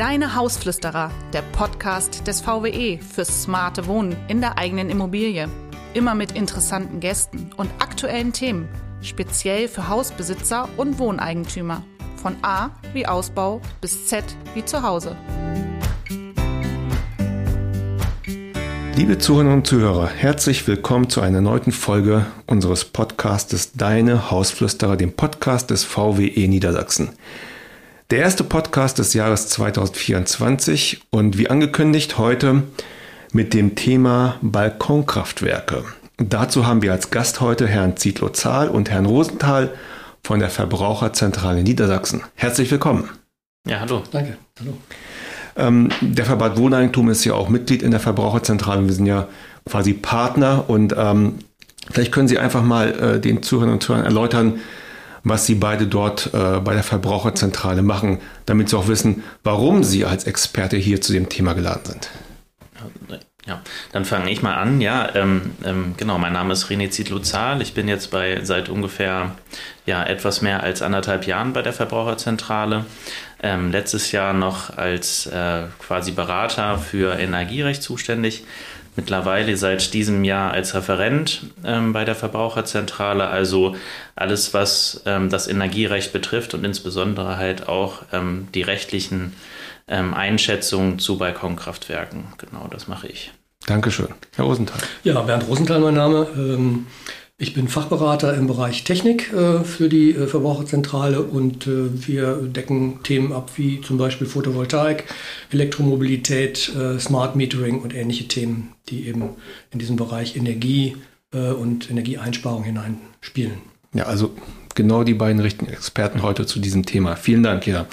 Deine Hausflüsterer, der Podcast des VWE fürs smarte Wohnen in der eigenen Immobilie. Immer mit interessanten Gästen und aktuellen Themen, speziell für Hausbesitzer und Wohneigentümer. Von A wie Ausbau bis Z wie Zuhause. Liebe Zuhörerinnen und Zuhörer, herzlich willkommen zu einer neuen Folge unseres Podcastes Deine Hausflüsterer, dem Podcast des VWE Niedersachsen. Der erste Podcast des Jahres 2024 und wie angekündigt heute mit dem Thema Balkonkraftwerke. Dazu haben wir als Gast heute Herrn Zietlow Zahl und Herrn Rosenthal von der Verbraucherzentrale Niedersachsen. Herzlich willkommen. Ja, hallo. Danke. Hallo. Ähm, der Verband Wohneigentum ist ja auch Mitglied in der Verbraucherzentrale. Wir sind ja quasi Partner und ähm, vielleicht können Sie einfach mal äh, den Zuhörern und Zuhörern erläutern, was Sie beide dort äh, bei der Verbraucherzentrale machen, damit Sie auch wissen, warum Sie als Experte hier zu dem Thema geladen sind. Ja, dann fange ich mal an. Ja, ähm, ähm, genau, mein Name ist René Zietlow-Zahl. Ich bin jetzt bei seit ungefähr ja, etwas mehr als anderthalb Jahren bei der Verbraucherzentrale. Ähm, letztes Jahr noch als äh, quasi Berater für Energierecht zuständig mittlerweile seit diesem Jahr als Referent ähm, bei der Verbraucherzentrale. Also alles, was ähm, das Energierecht betrifft und insbesondere halt auch ähm, die rechtlichen ähm, Einschätzungen zu Balkonkraftwerken. Genau, das mache ich. Dankeschön. Herr Rosenthal. Ja, Bernd Rosenthal mein Name. Ich bin Fachberater im Bereich Technik äh, für die äh, Verbraucherzentrale und äh, wir decken Themen ab wie zum Beispiel Photovoltaik, Elektromobilität, Smart Metering und ähnliche Themen, die eben in diesem Bereich Energie und Energieeinsparung hineinspielen. Ja, also genau die beiden richtigen Experten heute zu diesem Thema. Vielen Dank, ja.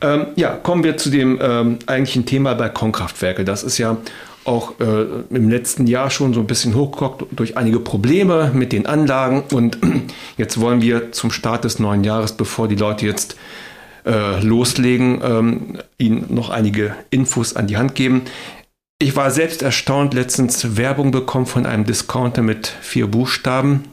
Ähm, ja, kommen wir zu dem ähm, eigentlichen Thema Balkonkraftwerke. Das ist ja auch äh, im letzten Jahr schon so ein bisschen hochgekocht durch einige Probleme mit den Anlagen. Und jetzt wollen wir zum Start des neuen Jahres, bevor die Leute jetzt äh, loslegen, ähm, ihnen noch einige Infos an die Hand geben. Ich war selbst erstaunt, letztens Werbung bekommen von einem Discounter mit vier Buchstaben.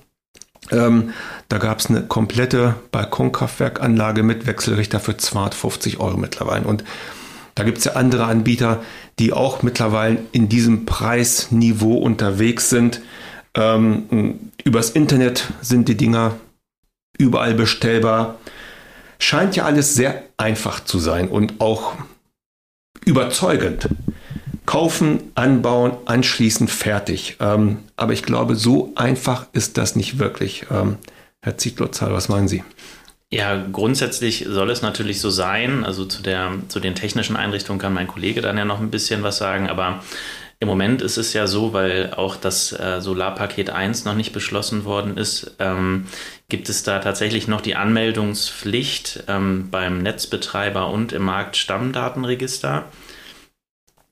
Ähm, da gab es eine komplette Balkonkraftwerkanlage mit Wechselrichter für 250 Euro mittlerweile. Und da gibt es ja andere Anbieter, die auch mittlerweile in diesem Preisniveau unterwegs sind. Ähm, übers Internet sind die Dinger überall bestellbar. Scheint ja alles sehr einfach zu sein und auch überzeugend. Kaufen, anbauen, anschließend fertig. Ähm, aber ich glaube, so einfach ist das nicht wirklich. Ähm, Herr Zietlotzal, was meinen Sie? Ja, grundsätzlich soll es natürlich so sein. Also zu, der, zu den technischen Einrichtungen kann mein Kollege dann ja noch ein bisschen was sagen. Aber im Moment ist es ja so, weil auch das äh, Solarpaket 1 noch nicht beschlossen worden ist, ähm, gibt es da tatsächlich noch die Anmeldungspflicht ähm, beim Netzbetreiber und im Marktstammdatenregister.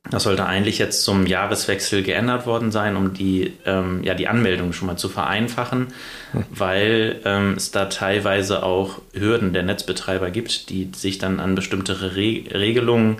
Das sollte eigentlich jetzt zum Jahreswechsel geändert worden sein, um die, ähm, ja, die Anmeldung schon mal zu vereinfachen, hm. weil ähm, es da teilweise auch Hürden der Netzbetreiber gibt, die sich dann an bestimmte Re Regelungen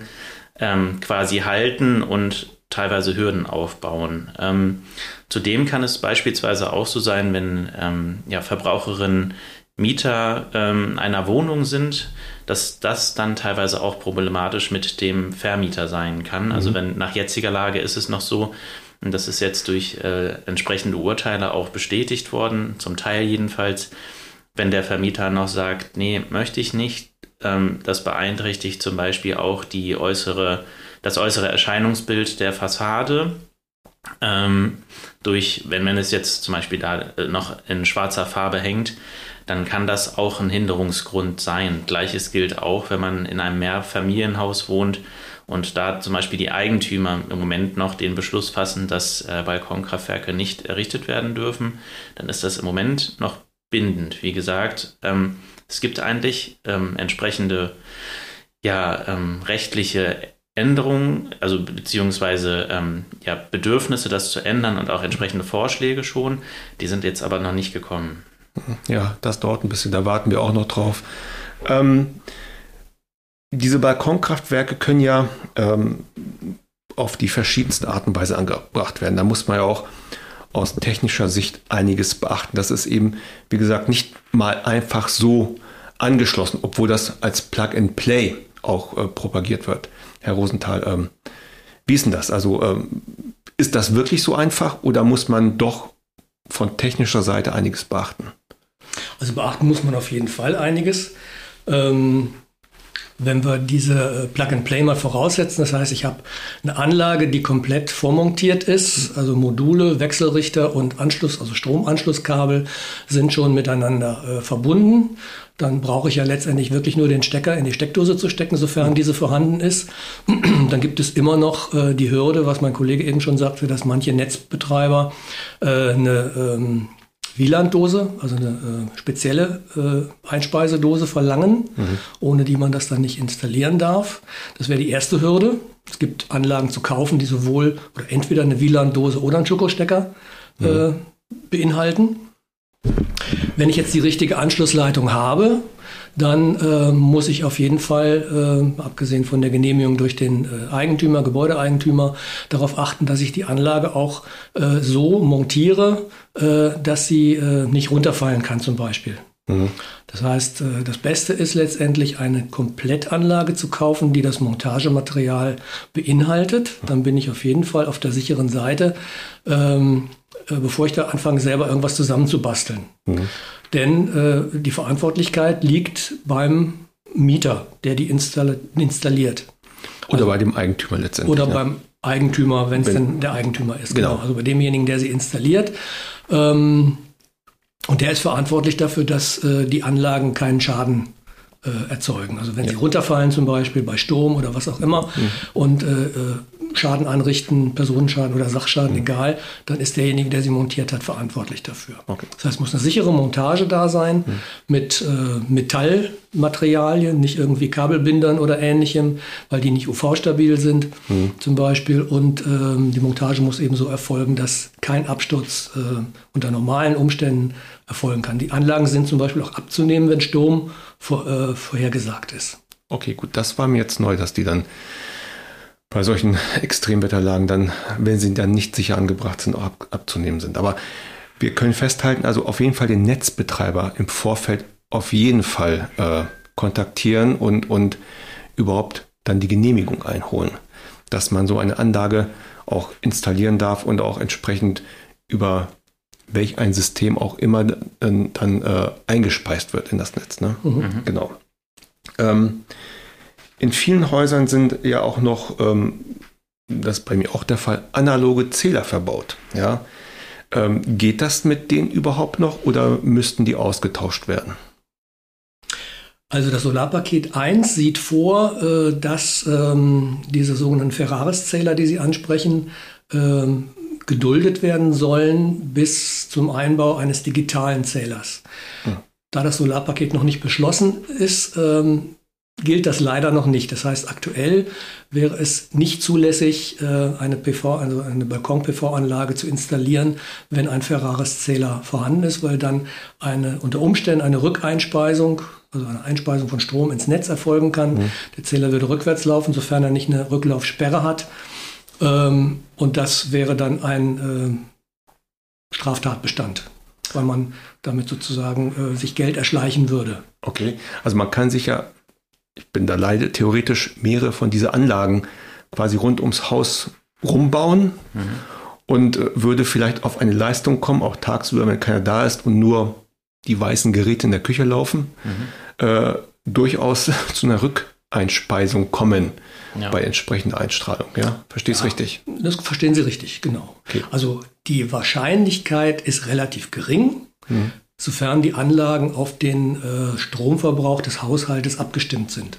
ähm, quasi halten und teilweise Hürden aufbauen. Ähm, zudem kann es beispielsweise auch so sein, wenn ähm, ja, Verbraucherinnen Mieter ähm, einer Wohnung sind, dass das dann teilweise auch problematisch mit dem Vermieter sein kann. Also mhm. wenn nach jetziger Lage ist es noch so, und das ist jetzt durch äh, entsprechende Urteile auch bestätigt worden, zum Teil jedenfalls, wenn der Vermieter noch sagt, nee, möchte ich nicht, ähm, das beeinträchtigt zum Beispiel auch die äußere, das äußere Erscheinungsbild der Fassade. Ähm, durch, wenn man es jetzt zum Beispiel da äh, noch in schwarzer Farbe hängt, dann kann das auch ein Hinderungsgrund sein. Gleiches gilt auch, wenn man in einem Mehrfamilienhaus wohnt und da zum Beispiel die Eigentümer im Moment noch den Beschluss fassen, dass äh, Balkonkraftwerke nicht errichtet werden dürfen, dann ist das im Moment noch bindend. Wie gesagt, ähm, es gibt eigentlich ähm, entsprechende ja, ähm, rechtliche Änderungen, also beziehungsweise ähm, ja, Bedürfnisse, das zu ändern und auch entsprechende Vorschläge schon. Die sind jetzt aber noch nicht gekommen. Ja, das dauert ein bisschen, da warten wir auch noch drauf. Ähm, diese Balkonkraftwerke können ja ähm, auf die verschiedensten Arten und Weise angebracht werden. Da muss man ja auch aus technischer Sicht einiges beachten. Das ist eben, wie gesagt, nicht mal einfach so angeschlossen, obwohl das als Plug-and-Play auch äh, propagiert wird. Herr Rosenthal, ähm, wie ist denn das? Also ähm, ist das wirklich so einfach oder muss man doch von technischer Seite einiges beachten? Also beachten muss man auf jeden Fall einiges. Ähm, wenn wir diese äh, Plug-and-Play mal voraussetzen, das heißt, ich habe eine Anlage, die komplett vormontiert ist, also Module, Wechselrichter und Anschluss, also Stromanschlusskabel sind schon miteinander äh, verbunden. Dann brauche ich ja letztendlich wirklich nur den Stecker in die Steckdose zu stecken, sofern diese vorhanden ist. Dann gibt es immer noch äh, die Hürde, was mein Kollege eben schon sagte, dass manche Netzbetreiber äh, eine ähm, Wielanddose, also eine äh, spezielle äh, Einspeisedose verlangen, mhm. ohne die man das dann nicht installieren darf. Das wäre die erste Hürde. Es gibt Anlagen zu kaufen, die sowohl oder entweder eine WLAN-Dose oder einen Schokostecker äh, mhm. beinhalten. Wenn ich jetzt die richtige Anschlussleitung habe, dann äh, muss ich auf jeden Fall, äh, abgesehen von der Genehmigung durch den äh, Eigentümer, Gebäudeeigentümer, darauf achten, dass ich die Anlage auch äh, so montiere, äh, dass sie äh, nicht runterfallen kann zum Beispiel. Mhm. Das heißt, das Beste ist letztendlich eine Komplettanlage zu kaufen, die das Montagematerial beinhaltet. Dann bin ich auf jeden Fall auf der sicheren Seite, ähm, bevor ich da anfange, selber irgendwas zusammenzubasteln. Mhm. Denn äh, die Verantwortlichkeit liegt beim Mieter, der die installiert. Oder also, bei dem Eigentümer letztendlich. Oder ja. beim Eigentümer, wenn es denn der Eigentümer ist. Genau. genau. Also bei demjenigen, der sie installiert. Ähm, und der ist verantwortlich dafür, dass äh, die Anlagen keinen Schaden äh, erzeugen. Also wenn ja. sie runterfallen zum Beispiel bei Sturm oder was auch immer mhm. und äh, äh Schaden anrichten, Personenschaden oder Sachschaden, mhm. egal, dann ist derjenige, der sie montiert hat, verantwortlich dafür. Okay. Das heißt, es muss eine sichere Montage da sein mhm. mit äh, Metallmaterialien, nicht irgendwie Kabelbindern oder ähnlichem, weil die nicht UV-stabil sind mhm. zum Beispiel. Und ähm, die Montage muss eben so erfolgen, dass kein Absturz äh, unter normalen Umständen erfolgen kann. Die Anlagen sind zum Beispiel auch abzunehmen, wenn Sturm vor, äh, vorhergesagt ist. Okay, gut, das war mir jetzt neu, dass die dann bei solchen Extremwetterlagen dann, wenn sie dann nicht sicher angebracht sind, auch ab, abzunehmen sind. Aber wir können festhalten, also auf jeden Fall den Netzbetreiber im Vorfeld auf jeden Fall äh, kontaktieren und, und überhaupt dann die Genehmigung einholen, dass man so eine Anlage auch installieren darf und auch entsprechend über welch ein System auch immer dann, dann äh, eingespeist wird in das Netz. Ne? Mhm. Genau. Ähm, in vielen Häusern sind ja auch noch, ähm, das ist bei mir auch der Fall, analoge Zähler verbaut. Ja? Ähm, geht das mit denen überhaupt noch oder müssten die ausgetauscht werden? Also das Solarpaket 1 sieht vor, äh, dass ähm, diese sogenannten Ferraris-Zähler, die Sie ansprechen, geduldet werden sollen bis zum Einbau eines digitalen Zählers. Hm. Da das Solarpaket noch nicht beschlossen ist, ähm, gilt das leider noch nicht. Das heißt, aktuell wäre es nicht zulässig, äh, eine PV, also eine Balkon-PV-Anlage zu installieren, wenn ein Ferraris-Zähler vorhanden ist, weil dann eine, unter Umständen eine Rückeinspeisung, also eine Einspeisung von Strom ins Netz erfolgen kann. Mhm. Der Zähler würde rückwärts laufen, sofern er nicht eine Rücklaufsperre hat. Ähm, und das wäre dann ein äh, Straftatbestand, weil man damit sozusagen äh, sich Geld erschleichen würde. Okay, also man kann sich ja ich bin da leider theoretisch mehrere von diesen Anlagen quasi rund ums Haus rumbauen mhm. und äh, würde vielleicht auf eine Leistung kommen, auch tagsüber, wenn keiner da ist und nur die weißen Geräte in der Küche laufen, mhm. äh, durchaus zu einer Rückeinspeisung kommen ja. bei entsprechender Einstrahlung. Ja, verstehst du ja, richtig? Das verstehen Sie richtig, genau. Okay. Also die Wahrscheinlichkeit ist relativ gering. Mhm sofern die Anlagen auf den äh, Stromverbrauch des Haushaltes abgestimmt sind.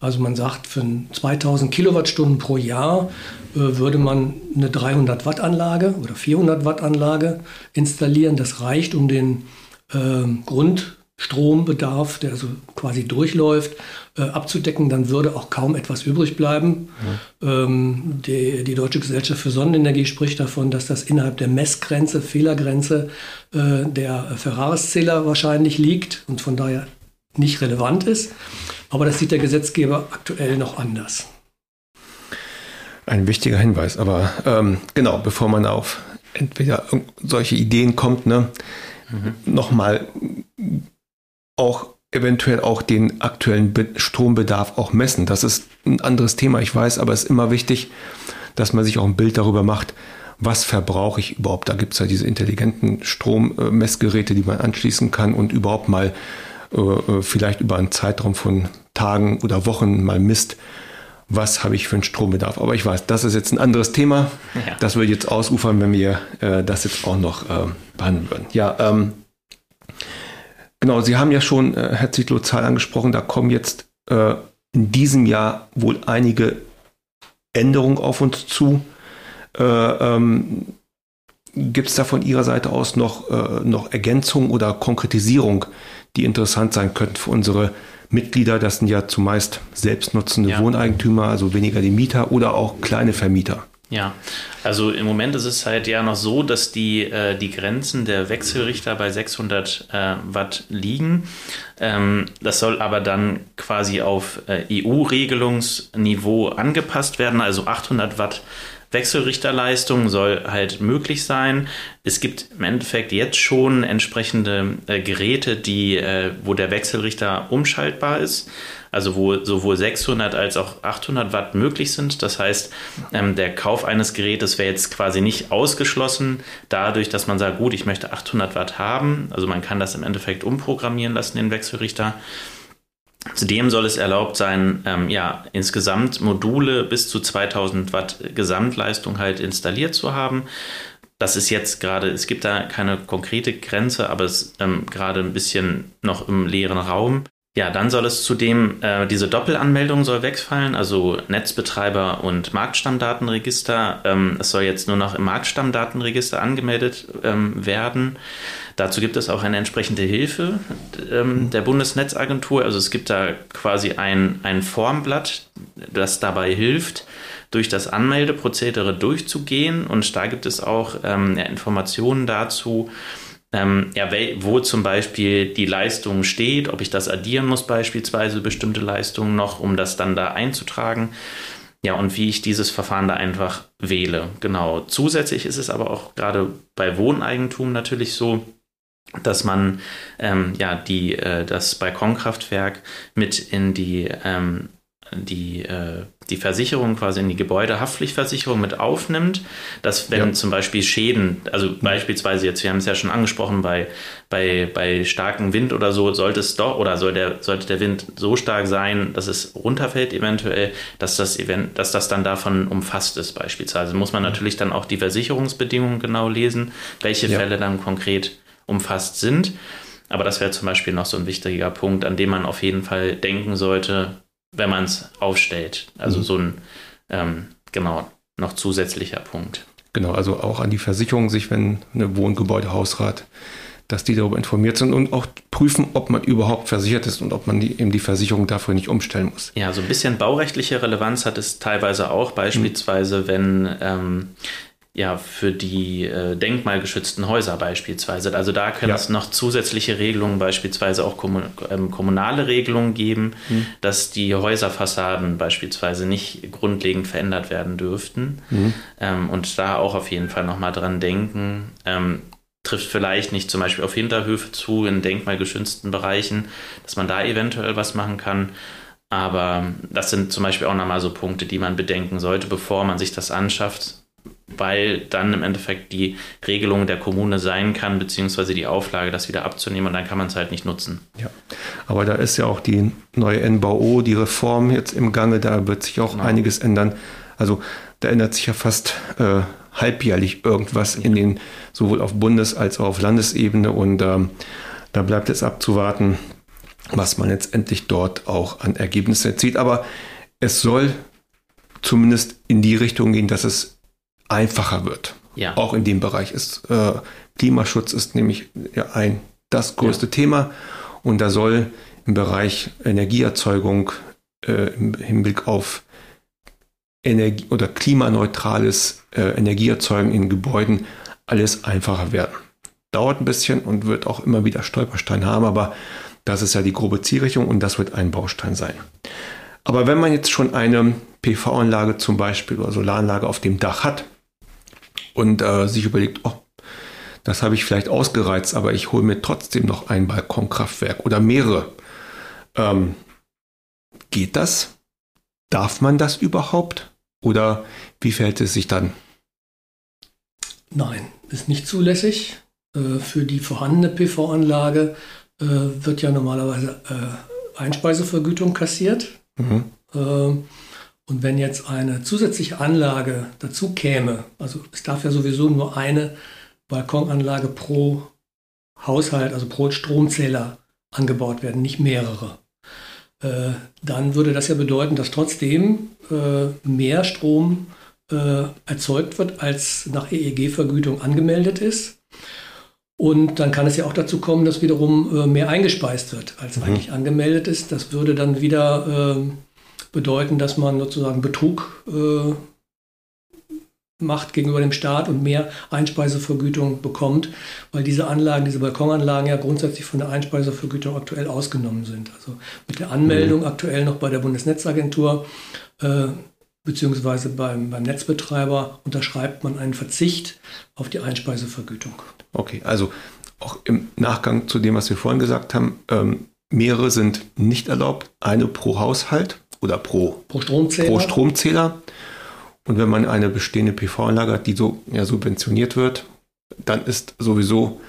Also man sagt, für 2000 Kilowattstunden pro Jahr äh, würde man eine 300 Watt Anlage oder 400 Watt Anlage installieren. Das reicht, um den äh, Grund Strombedarf, der also quasi durchläuft, äh, abzudecken, dann würde auch kaum etwas übrig bleiben. Ja. Ähm, die, die, Deutsche Gesellschaft für Sonnenenergie spricht davon, dass das innerhalb der Messgrenze, Fehlergrenze äh, der Ferraris-Zähler wahrscheinlich liegt und von daher nicht relevant ist. Aber das sieht der Gesetzgeber aktuell noch anders. Ein wichtiger Hinweis, aber ähm, genau, bevor man auf entweder solche Ideen kommt, ne, mhm. nochmal auch eventuell auch den aktuellen Strombedarf auch messen. Das ist ein anderes Thema, ich weiß, aber es ist immer wichtig, dass man sich auch ein Bild darüber macht, was verbrauche ich überhaupt. Da gibt es ja diese intelligenten Strommessgeräte, die man anschließen kann und überhaupt mal äh, äh, vielleicht über einen Zeitraum von Tagen oder Wochen mal misst, was habe ich für einen Strombedarf. Aber ich weiß, das ist jetzt ein anderes Thema. Ja. Das würde jetzt ausufern, wenn wir äh, das jetzt auch noch äh, behandeln würden. Ja, ähm, genau, Sie haben ja schon, äh, Herr Zietlow, Zahl angesprochen, da kommen jetzt äh, in diesem Jahr wohl einige Änderungen auf uns zu. Äh, ähm, Gibt es da von Ihrer Seite aus noch, äh, noch Ergänzung oder Konkretisierung, die interessant sein könnten für unsere Mitglieder? Das sind ja zumeist selbstnutzende ja. Wohneigentümer, also weniger die Mieter oder auch kleine Vermieter. Ja, also im Moment ist es halt ja noch so, dass die, äh, die Grenzen der Wechselrichter bei 600 äh, Watt liegen. Ähm, das soll aber dann quasi auf äh, EU-Regelungsniveau angepasst werden, also 800 Watt Wechselrichterleistung soll halt möglich sein. Es gibt im Endeffekt jetzt schon entsprechende äh, Geräte, die, äh, wo der Wechselrichter umschaltbar ist. Also wo sowohl 600 als auch 800 Watt möglich sind. Das heißt, ähm, der Kauf eines Gerätes wäre jetzt quasi nicht ausgeschlossen, dadurch, dass man sagt, gut, ich möchte 800 Watt haben. Also man kann das im Endeffekt umprogrammieren lassen, den Wechselrichter. Zudem soll es erlaubt sein, ähm, ja, insgesamt Module bis zu 2000 Watt Gesamtleistung halt installiert zu haben. Das ist jetzt gerade, es gibt da keine konkrete Grenze, aber es ist ähm, gerade ein bisschen noch im leeren Raum. Ja, dann soll es zudem, äh, diese Doppelanmeldung soll wegfallen, also Netzbetreiber und Marktstammdatenregister. Ähm, es soll jetzt nur noch im Marktstammdatenregister angemeldet ähm, werden. Dazu gibt es auch eine entsprechende Hilfe ähm, der Bundesnetzagentur. Also es gibt da quasi ein, ein Formblatt, das dabei hilft, durch das Anmeldeprozedere durchzugehen. Und da gibt es auch ähm, Informationen dazu, ähm, ja, wo zum Beispiel die Leistung steht, ob ich das addieren muss, beispielsweise bestimmte Leistungen noch, um das dann da einzutragen. Ja, und wie ich dieses Verfahren da einfach wähle. Genau. Zusätzlich ist es aber auch gerade bei Wohneigentum natürlich so, dass man ähm, ja die, äh, das Balkonkraftwerk mit in die ähm, die, äh, die Versicherung quasi in die Gebäudehaftpflichtversicherung mit aufnimmt, dass wenn ja. zum Beispiel Schäden, also mhm. beispielsweise jetzt, wir haben es ja schon angesprochen, bei, bei, bei starkem Wind oder so, sollte es doch, oder soll der, sollte der Wind so stark sein, dass es runterfällt eventuell, dass das, event, dass das dann davon umfasst ist beispielsweise. Muss man natürlich dann auch die Versicherungsbedingungen genau lesen, welche ja. Fälle dann konkret umfasst sind. Aber das wäre zum Beispiel noch so ein wichtiger Punkt, an dem man auf jeden Fall denken sollte, wenn man es aufstellt. Also mhm. so ein, ähm, genau, noch zusätzlicher Punkt. Genau, also auch an die Versicherung, sich, wenn eine Wohngebäudehausrat, dass die darüber informiert sind und auch prüfen, ob man überhaupt versichert ist und ob man die, eben die Versicherung dafür nicht umstellen muss. Ja, so ein bisschen baurechtliche Relevanz hat es teilweise auch, beispielsweise, mhm. wenn ähm, ja, für die äh, denkmalgeschützten Häuser beispielsweise. Also da können ja. es noch zusätzliche Regelungen, beispielsweise auch kommun ähm, kommunale Regelungen geben, mhm. dass die Häuserfassaden beispielsweise nicht grundlegend verändert werden dürften. Mhm. Ähm, und da auch auf jeden Fall nochmal dran denken. Ähm, trifft vielleicht nicht zum Beispiel auf Hinterhöfe zu in denkmalgeschützten Bereichen, dass man da eventuell was machen kann. Aber das sind zum Beispiel auch nochmal so Punkte, die man bedenken sollte, bevor man sich das anschafft weil dann im Endeffekt die Regelung der Kommune sein kann, beziehungsweise die Auflage, das wieder abzunehmen und dann kann man es halt nicht nutzen. Ja, aber da ist ja auch die neue NBO, die Reform jetzt im Gange, da wird sich auch genau. einiges ändern. Also da ändert sich ja fast äh, halbjährlich irgendwas ja. in den, sowohl auf Bundes- als auch auf Landesebene und ähm, da bleibt es abzuwarten, was man jetzt endlich dort auch an Ergebnissen erzielt. Aber es soll zumindest in die Richtung gehen, dass es einfacher wird. Ja. Auch in dem Bereich ist äh, Klimaschutz ist nämlich ja ein das größte ja. Thema und da soll im Bereich Energieerzeugung äh, im Hinblick auf Energie oder klimaneutrales äh, Energieerzeugen in Gebäuden alles einfacher werden. Dauert ein bisschen und wird auch immer wieder Stolperstein haben, aber das ist ja die grobe Zielrichtung und das wird ein Baustein sein. Aber wenn man jetzt schon eine PV-Anlage zum Beispiel oder Solaranlage auf dem Dach hat, und äh, sich überlegt, oh, das habe ich vielleicht ausgereizt, aber ich hole mir trotzdem noch ein Balkonkraftwerk oder mehrere. Ähm, geht das? Darf man das überhaupt? Oder wie verhält es sich dann? Nein, ist nicht zulässig. Äh, für die vorhandene PV-Anlage äh, wird ja normalerweise äh, Einspeisevergütung kassiert. Mhm. Ähm, und wenn jetzt eine zusätzliche Anlage dazu käme, also es darf ja sowieso nur eine Balkonanlage pro Haushalt, also pro Stromzähler angebaut werden, nicht mehrere. Äh, dann würde das ja bedeuten, dass trotzdem äh, mehr Strom äh, erzeugt wird, als nach EEG-Vergütung angemeldet ist. Und dann kann es ja auch dazu kommen, dass wiederum äh, mehr eingespeist wird, als mhm. eigentlich angemeldet ist. Das würde dann wieder äh, bedeuten, dass man sozusagen Betrug äh, macht gegenüber dem Staat und mehr Einspeisevergütung bekommt, weil diese Anlagen, diese Balkonanlagen ja grundsätzlich von der Einspeisevergütung aktuell ausgenommen sind. Also mit der Anmeldung mhm. aktuell noch bei der Bundesnetzagentur äh, beziehungsweise beim, beim Netzbetreiber unterschreibt man einen Verzicht auf die Einspeisevergütung. Okay, also auch im Nachgang zu dem, was wir vorhin gesagt haben, ähm, mehrere sind nicht erlaubt, eine pro Haushalt oder pro, pro Stromzähler. Pro Stromzähler. Und wenn man eine bestehende PV-Anlage hat, die so ja, subventioniert wird, dann ist sowieso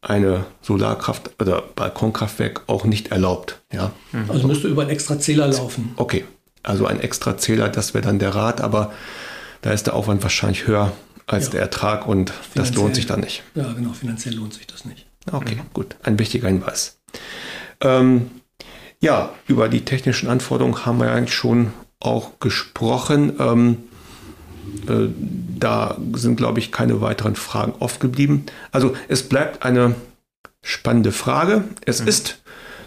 eine Solarkraft oder Balkonkraftwerk auch nicht erlaubt. Ja? Mhm. Also müsste über einen extra Zähler laufen. Okay, also ein extra Zähler, das wäre dann der Rat, aber da ist der Aufwand wahrscheinlich höher als ja. der Ertrag und finanziell, das lohnt sich dann nicht. Ja, genau, finanziell lohnt sich das nicht. Okay, mhm. gut, ein wichtiger Hinweis. Ähm, ja, über die technischen Anforderungen haben wir eigentlich schon auch gesprochen. Ähm, äh, da sind, glaube ich, keine weiteren Fragen offen geblieben. Also es bleibt eine spannende Frage. Es mhm. ist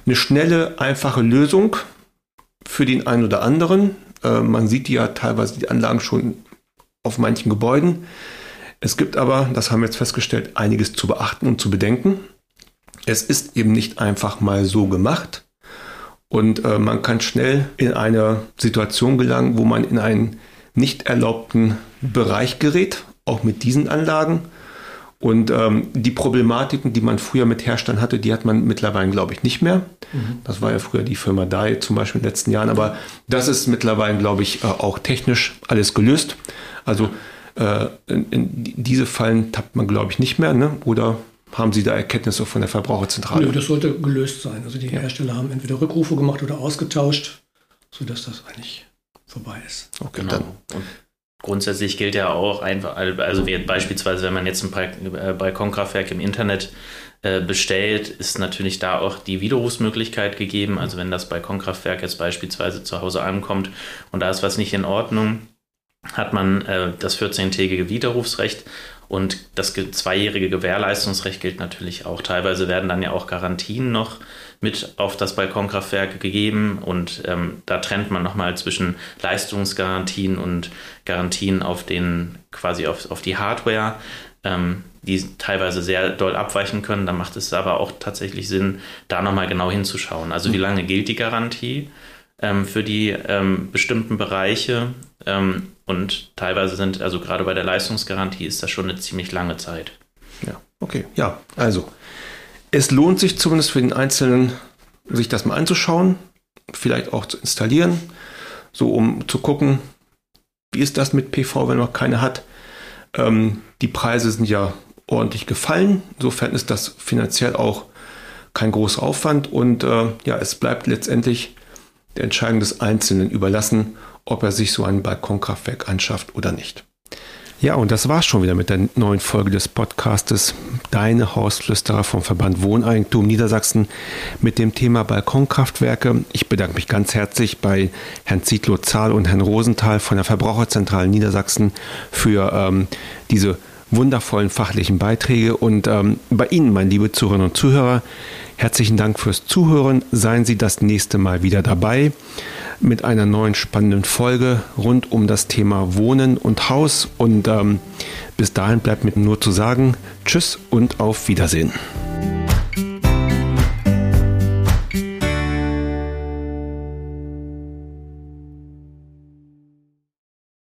eine schnelle, einfache Lösung für den einen oder anderen. Äh, man sieht ja teilweise die Anlagen schon auf manchen Gebäuden. Es gibt aber, das haben wir jetzt festgestellt, einiges zu beachten und zu bedenken. Es ist eben nicht einfach mal so gemacht. Und äh, man kann schnell in eine Situation gelangen, wo man in einen nicht erlaubten Bereich gerät, auch mit diesen Anlagen. Und ähm, die Problematiken, die man früher mit Herstellern hatte, die hat man mittlerweile, glaube ich, nicht mehr. Mhm. Das war ja früher die Firma DAI zum Beispiel in den letzten Jahren. Aber das ist mittlerweile, glaube ich, äh, auch technisch alles gelöst. Also äh, in, in diese Fallen tappt man, glaube ich, nicht mehr. Ne? Oder haben Sie da Erkenntnisse von der Verbraucherzentrale? Nö, das sollte gelöst sein. Also die ja. Hersteller haben entweder Rückrufe gemacht oder ausgetauscht, sodass das eigentlich vorbei ist. Okay, genau. dann. Und grundsätzlich gilt ja auch einfach, also wie beispielsweise, wenn man jetzt ein äh, Balkonkraftwerk im Internet äh, bestellt, ist natürlich da auch die Widerrufsmöglichkeit gegeben. Also wenn das Balkonkraftwerk jetzt beispielsweise zu Hause ankommt und da ist was nicht in Ordnung, hat man äh, das 14-tägige Widerrufsrecht und das zweijährige Gewährleistungsrecht gilt natürlich auch. Teilweise werden dann ja auch Garantien noch mit auf das Balkonkraftwerk gegeben und ähm, da trennt man nochmal zwischen Leistungsgarantien und Garantien auf den quasi auf, auf die Hardware, ähm, die teilweise sehr doll abweichen können. Da macht es aber auch tatsächlich Sinn, da nochmal genau hinzuschauen. Also wie lange gilt die Garantie ähm, für die ähm, bestimmten Bereiche? Und teilweise sind, also gerade bei der Leistungsgarantie ist das schon eine ziemlich lange Zeit. Ja, okay. Ja, also es lohnt sich zumindest für den Einzelnen, sich das mal anzuschauen, vielleicht auch zu installieren, so um zu gucken, wie ist das mit PV, wenn man keine hat. Ähm, die Preise sind ja ordentlich gefallen. Insofern ist das finanziell auch kein großer Aufwand und äh, ja, es bleibt letztendlich der Entscheidung des Einzelnen überlassen, ob er sich so ein Balkonkraftwerk anschafft oder nicht. Ja, und das war's schon wieder mit der neuen Folge des Podcastes Deine Hausflüsterer vom Verband Wohneigentum Niedersachsen mit dem Thema Balkonkraftwerke. Ich bedanke mich ganz herzlich bei Herrn Zietlow Zahl und Herrn Rosenthal von der Verbraucherzentrale Niedersachsen für ähm, diese wundervollen fachlichen Beiträge und ähm, bei Ihnen, meine liebe Zuhörerinnen und Zuhörer, herzlichen Dank fürs Zuhören. Seien Sie das nächste Mal wieder dabei mit einer neuen spannenden Folge rund um das Thema Wohnen und Haus. Und ähm, bis dahin bleibt mir nur zu sagen, tschüss und auf Wiedersehen.